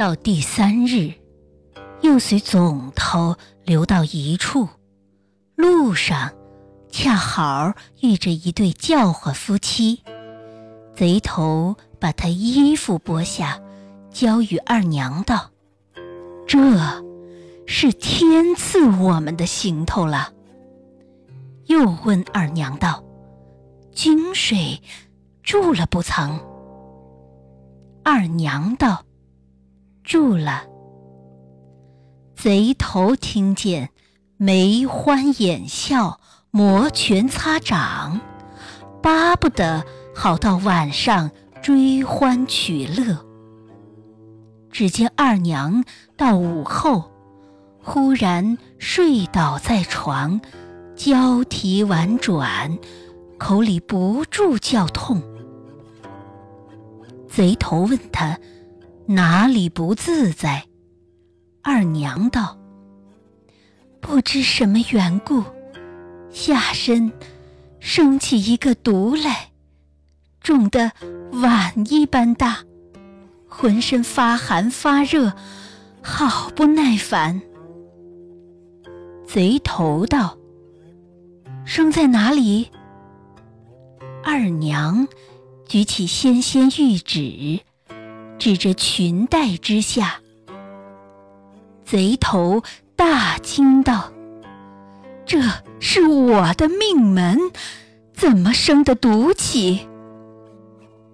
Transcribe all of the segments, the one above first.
到第三日，又随总头留到一处，路上恰好遇着一对叫唤夫妻。贼头把他衣服剥下，交与二娘道：“这是天赐我们的行头了。”又问二娘道：“井水住了不曾？”二娘道：“住了。”贼头听见，眉欢眼笑，摩拳擦掌，巴不得好到晚上追欢取乐。只见二娘到午后，忽然睡倒在床。交啼婉转，口里不住叫痛。贼头问他哪里不自在，二娘道：“不知什么缘故，下身生起一个毒来，肿得碗一般大，浑身发寒发热，好不耐烦。”贼头道。生在哪里？二娘举起纤纤玉指，指着裙带之下。贼头大惊道：“这是我的命门，怎么生的毒气？”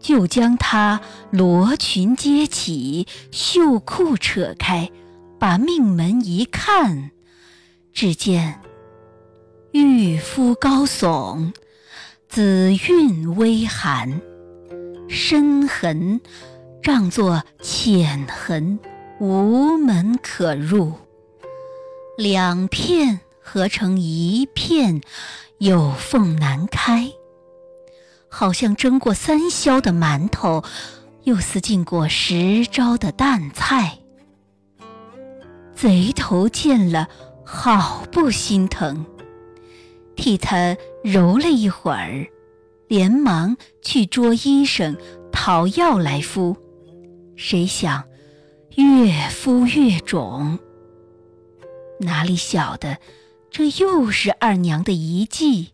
就将他罗裙揭起，袖裤扯开，把命门一看，只见。玉肤高耸，紫韵微寒，深痕让作浅痕，无门可入。两片合成一片，有缝难开，好像蒸过三宵的馒头，又似浸过十朝的淡菜。贼头见了，好不心疼。替他揉了一会儿，连忙去捉医生讨药来敷。谁想越敷越肿，哪里晓得这又是二娘的遗计？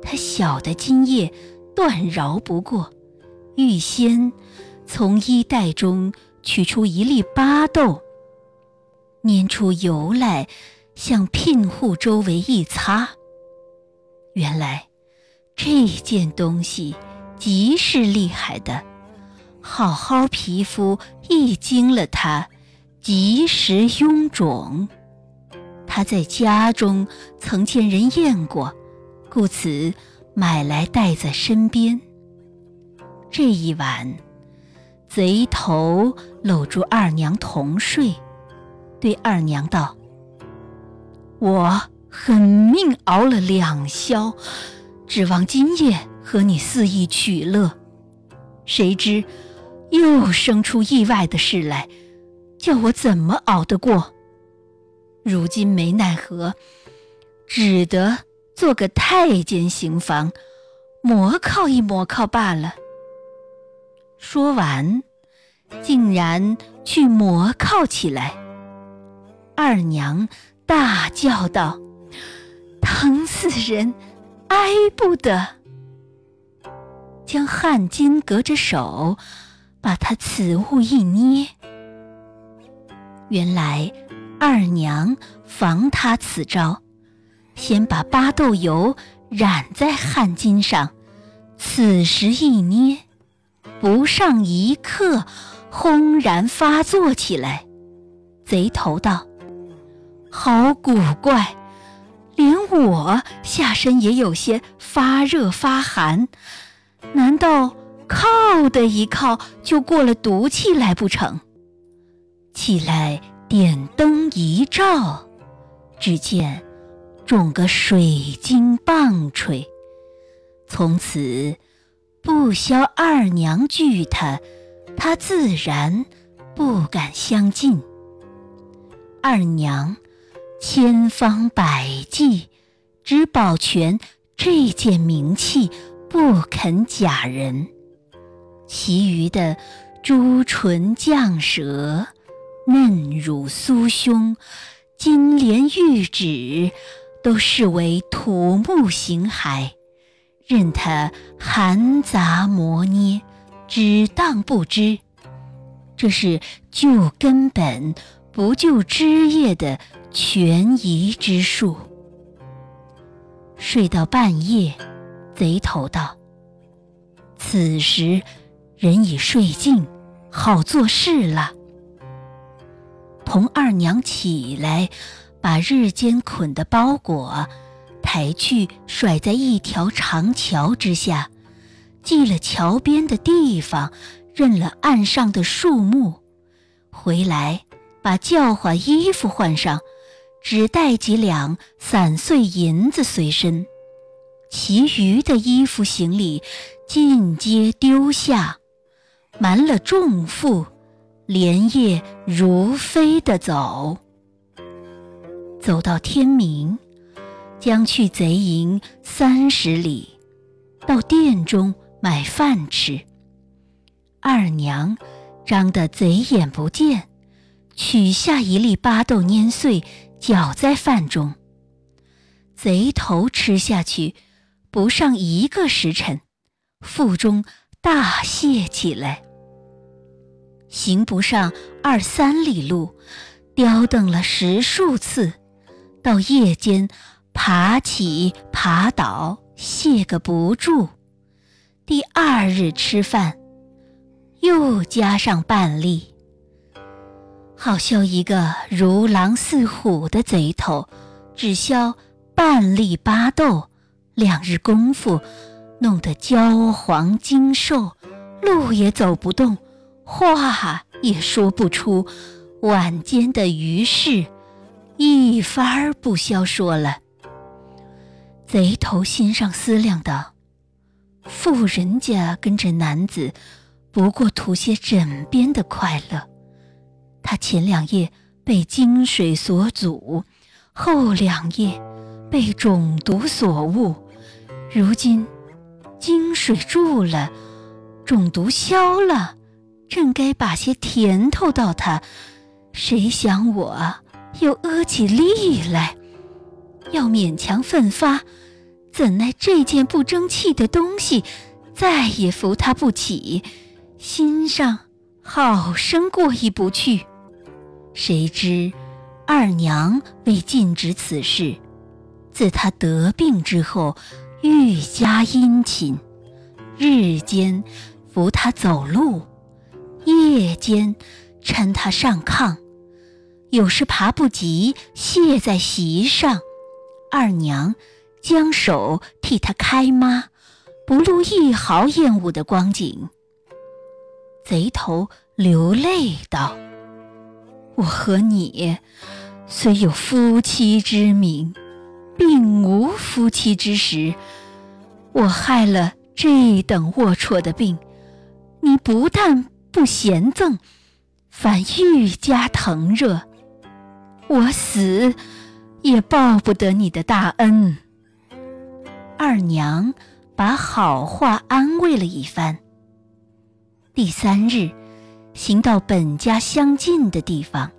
她晓得今夜断饶不过，预先从衣袋中取出一粒巴豆，拈出油来，向聘户周围一擦。原来，这件东西极是厉害的，好好皮肤一经了它，即时臃肿。他在家中曾见人验过，故此买来带在身边。这一晚，贼头搂住二娘同睡，对二娘道：“我。”狠命熬了两宵，指望今夜和你肆意取乐，谁知又生出意外的事来，叫我怎么熬得过？如今没奈何，只得做个太监行房，磨靠一磨靠罢了。说完，竟然去磨靠起来。二娘大叫道。疼死人，哀不得。将汗巾隔着手，把他此物一捏，原来二娘防他此招，先把巴豆油染在汗巾上，此时一捏，不上一刻，轰然发作起来。贼头道：“好古怪。”连我下身也有些发热发寒，难道靠的一靠就过了毒气来不成？起来点灯一照，只见种个水晶棒槌，从此不消二娘惧他，他自然不敢相近。二娘。千方百计，只保全这件名器，不肯假人。其余的朱唇绛舌，嫩乳酥胸、金莲玉指，都视为土木形骸，任他含杂磨捏，只当不知。这是救根本不救枝叶的权宜之术。睡到半夜，贼头道：“此时人已睡尽，好做事了。”童二娘起来，把日间捆的包裹抬去甩在一条长桥之下，记了桥边的地方。认了岸上的树木，回来把教化衣服换上，只带几两散碎银子随身，其余的衣服行李尽皆丢下，瞒了重负，连夜如飞的走。走到天明，将去贼营三十里，到店中买饭吃。二娘张得贼眼不见，取下一粒巴豆碾碎，搅在饭中。贼头吃下去，不上一个时辰，腹中大泻起来。行不上二三里路，刁蹬了十数次，到夜间爬起爬倒，泻个不住。第二日吃饭。又加上半粒，好消一个如狼似虎的贼头，只消半粒巴豆，两日功夫，弄得焦黄精瘦，路也走不动，话也说不出，晚间的余事，一番儿不消说了。贼头心上思量道：“富人家跟着男子。”不过图些枕边的快乐，他前两夜被金水所阻，后两夜被肿毒所误，如今金水住了，肿毒消了，正该把些甜头到他，谁想我又屙起力来，要勉强奋发，怎奈这件不争气的东西，再也扶他不起。心上好生过意不去，谁知二娘为禁止此事，自他得病之后，愈加殷勤，日间扶他走路，夜间搀他上炕，有时爬不及，卸在席上，二娘将手替他开抹，不露一毫厌恶的光景。贼头流泪道：“我和你虽有夫妻之名，并无夫妻之实。我害了这等龌龊的病，你不但不嫌赠，反愈加疼热。我死也报不得你的大恩。”二娘把好话安慰了一番。第三日，行到本家相近的地方，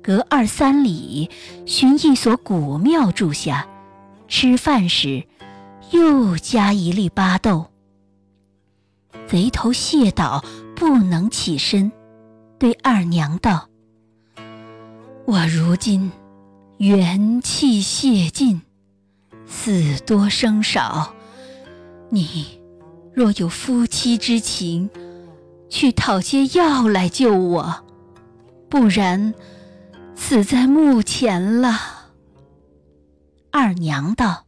隔二三里寻一所古庙住下。吃饭时，又加一粒巴豆。贼头谢倒，不能起身，对二娘道：“我如今元气泄尽，死多生少，你若有夫妻之情。”去讨些药来救我，不然死在墓前了。二娘道：“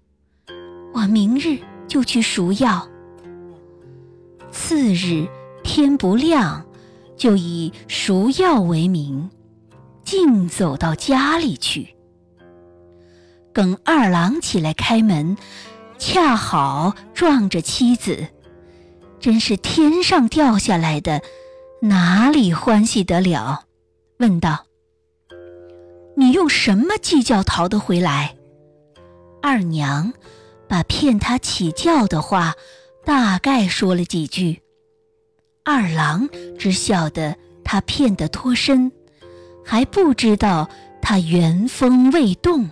我明日就去赎药。”次日天不亮，就以赎药为名，竟走到家里去。耿二郎起来开门，恰好撞着妻子。真是天上掉下来的，哪里欢喜得了？问道：“你用什么计较逃得回来？”二娘把骗他起轿的话大概说了几句。二郎只晓得他骗得脱身，还不知道他原封未动，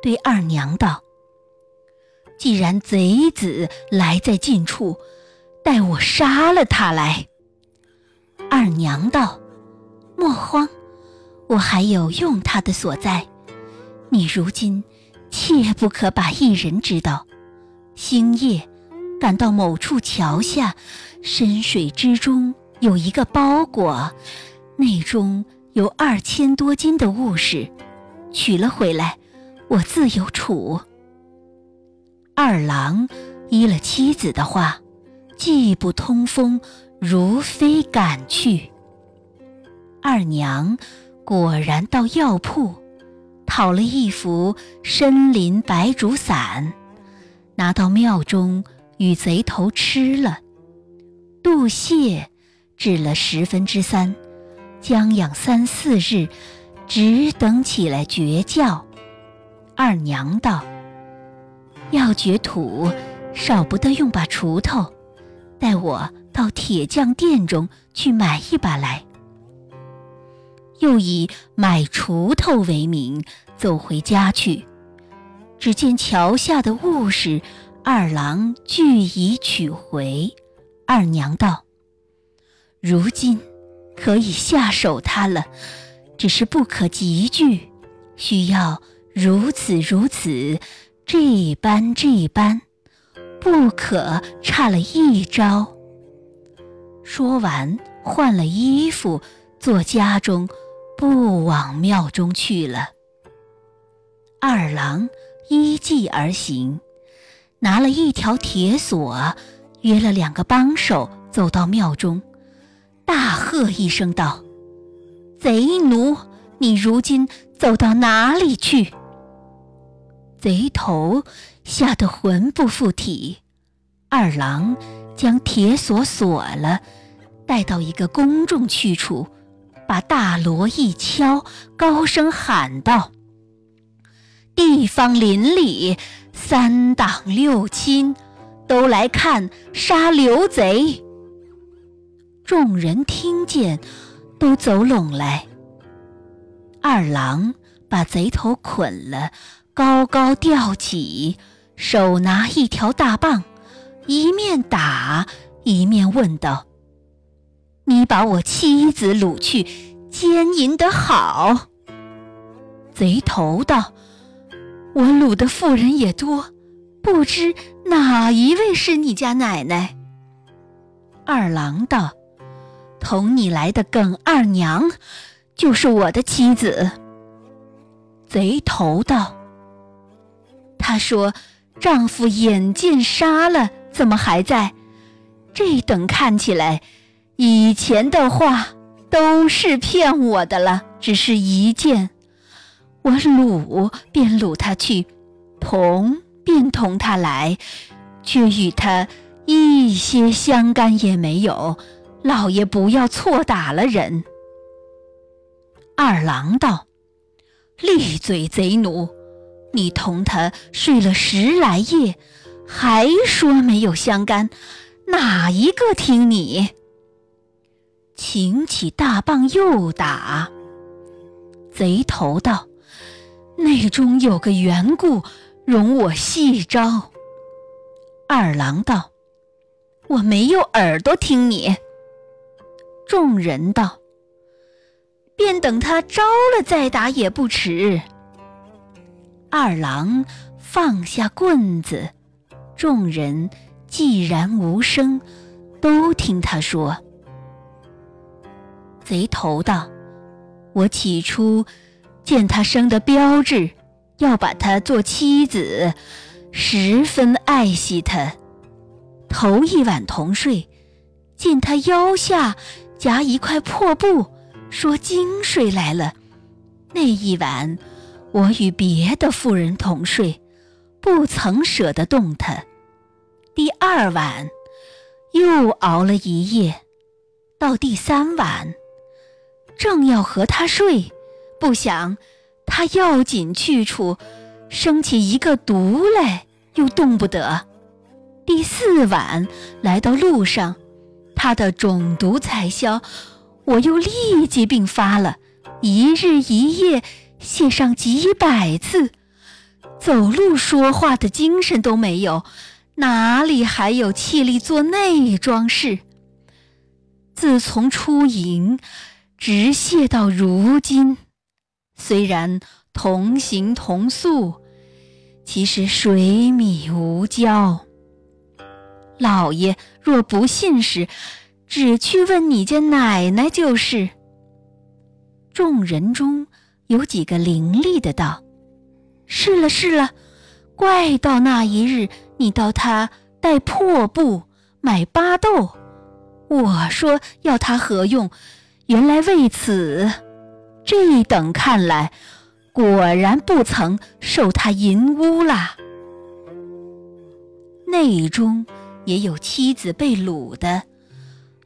对二娘道：“既然贼子来在近处，待我杀了他来。”二娘道：“莫慌，我还有用他的所在。你如今切不可把一人知道。星夜赶到某处桥下，深水之中有一个包裹，内中有二千多斤的物事，取了回来，我自有处。”二郎依了妻子的话，既不通风。如飞赶去，二娘果然到药铺讨了一幅深林白竹伞，拿到庙中与贼头吃了。杜谢治了十分之三，将养三四日，只等起来绝叫。二娘道：“要掘土，少不得用把锄头，待我。”到铁匠店中去买一把来，又以买锄头为名走回家去。只见桥下的物事，二郎俱已取回。二娘道：“如今可以下手他了，只是不可急拒，需要如此如此，这般这般，不可差了一招。”说完，换了衣服，坐家中，不往庙中去了。二郎依计而行，拿了一条铁锁，约了两个帮手，走到庙中，大喝一声道：“贼奴，你如今走到哪里去？”贼头吓得魂不附体。二郎将铁锁锁了。带到一个公众去处，把大锣一敲，高声喊道：“地方邻里三党六亲，都来看杀刘贼。”众人听见，都走拢来。二郎把贼头捆了，高高吊起，手拿一条大棒，一面打，一面问道。你把我妻子掳去，奸淫得好。贼头道：“我掳的妇人也多，不知哪一位是你家奶奶。”二郎道：“同你来的耿二娘，就是我的妻子。”贼头道：“他说丈夫眼见杀了，怎么还在？这等看起来。”以前的话都是骗我的了，只是一见，我掳便掳他去，同便同他来，却与他一些相干也没有。老爷不要错打了人。二郎道：“利嘴贼奴，你同他睡了十来夜，还说没有相干，哪一个听你？”擎起大棒又打，贼头道：“内中有个缘故，容我细招。”二郎道：“我没有耳朵听你。”众人道：“便等他招了再打也不迟。”二郎放下棍子，众人既然无声，都听他说。贼头道：“我起初见他生的标致，要把他做妻子，十分爱惜他。头一晚同睡，见他腰下夹一块破布，说经水来了。那一晚，我与别的妇人同睡，不曾舍得动他。第二晚，又熬了一夜，到第三晚。”正要和他睡，不想他要紧去处生起一个毒来，又动不得。第四晚来到路上，他的肿毒才消，我又立即病发了，一日一夜写上几百次，走路说话的精神都没有，哪里还有气力做内装事？自从出营，直泻到如今，虽然同行同宿，其实水米无交。老爷若不信时，只去问你家奶奶就是。众人中有几个伶俐的道：“是了是了，怪到那一日你到他带破布买巴豆，我说要他何用，原来为此。这等看来，果然不曾受他淫污啦。内中。”也有妻子被掳的，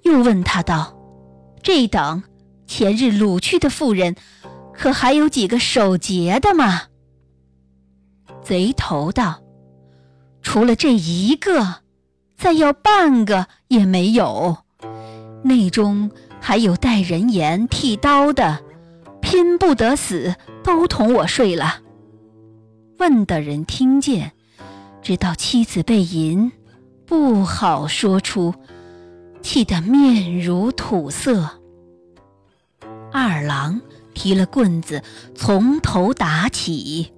又问他道：“这等前日掳去的妇人，可还有几个守节的吗？”贼头道：“除了这一个，再要半个也没有。内中还有带人言剃刀的，拼不得死，都同我睡了。”问的人听见，知道妻子被淫。不好说出，气得面如土色。二郎提了棍子，从头打起。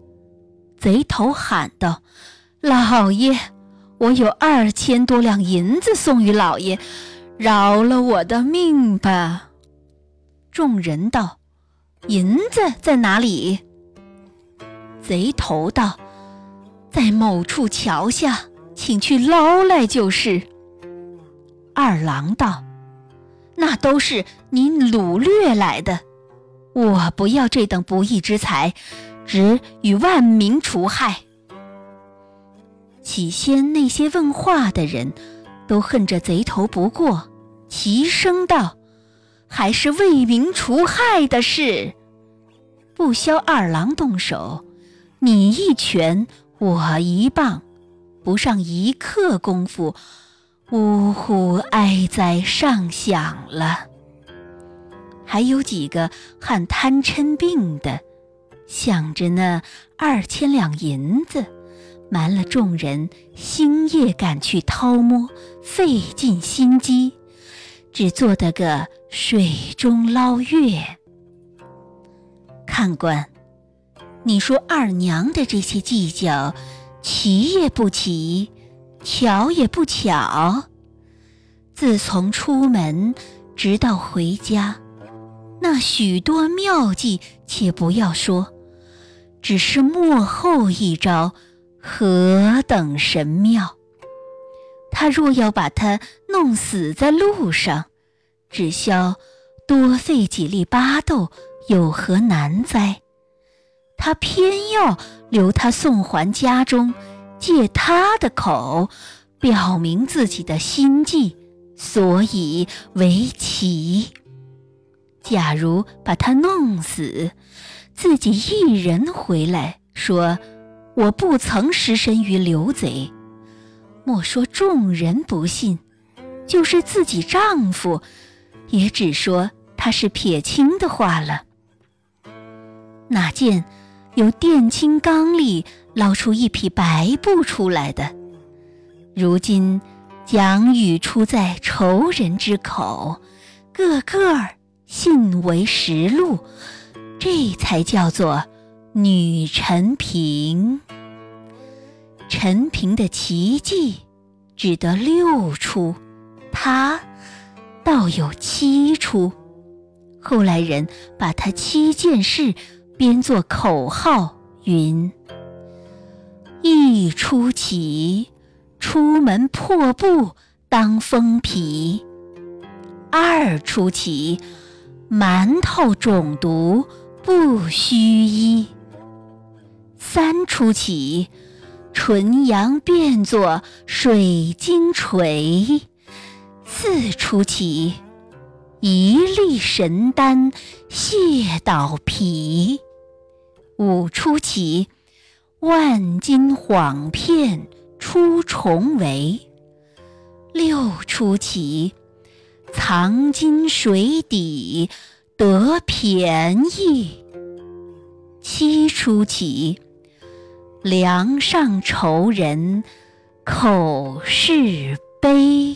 贼头喊道：“老爷，我有二千多两银子送与老爷，饶了我的命吧。”众人道：“银子在哪里？”贼头道：“在某处桥下。”请去捞来就是。二郎道：“那都是您掳掠来的，我不要这等不义之财，只与万民除害。”起先那些问话的人都恨着贼头不过，齐声道：“还是为民除害的事，不消二郎动手，你一拳，我一棒。”不上一刻功夫，呜呼哀哉上响了。还有几个患贪嗔病的，想着那二千两银子，瞒了众人，星夜赶去掏摸，费尽心机，只做得个水中捞月。看官，你说二娘的这些计较。奇也不奇，巧也不巧。自从出门直到回家，那许多妙计，且不要说，只是幕后一招，何等神妙！他若要把他弄死在路上，只消多费几粒巴豆，有何难哉？他偏要留他送还家中，借他的口表明自己的心迹，所以为奇。假如把他弄死，自己一人回来说我不曾失身于刘贼，莫说众人不信，就是自己丈夫，也只说他是撇清的话了。哪见？由殿青缸里捞出一匹白布出来的，如今讲语出在仇人之口，个个信为实录，这才叫做女陈平。陈平的奇迹只得六出，他倒有七出。后来人把他七件事。编作口号云：“一出奇，出门破布当风皮；二出奇，馒头中毒不须医；三出奇，纯阳变作水晶锤；四出起。”一粒神丹泻倒皮，五出起，万金谎骗出重围；六出起，藏金水底得便宜。七出起，梁上愁人口是悲。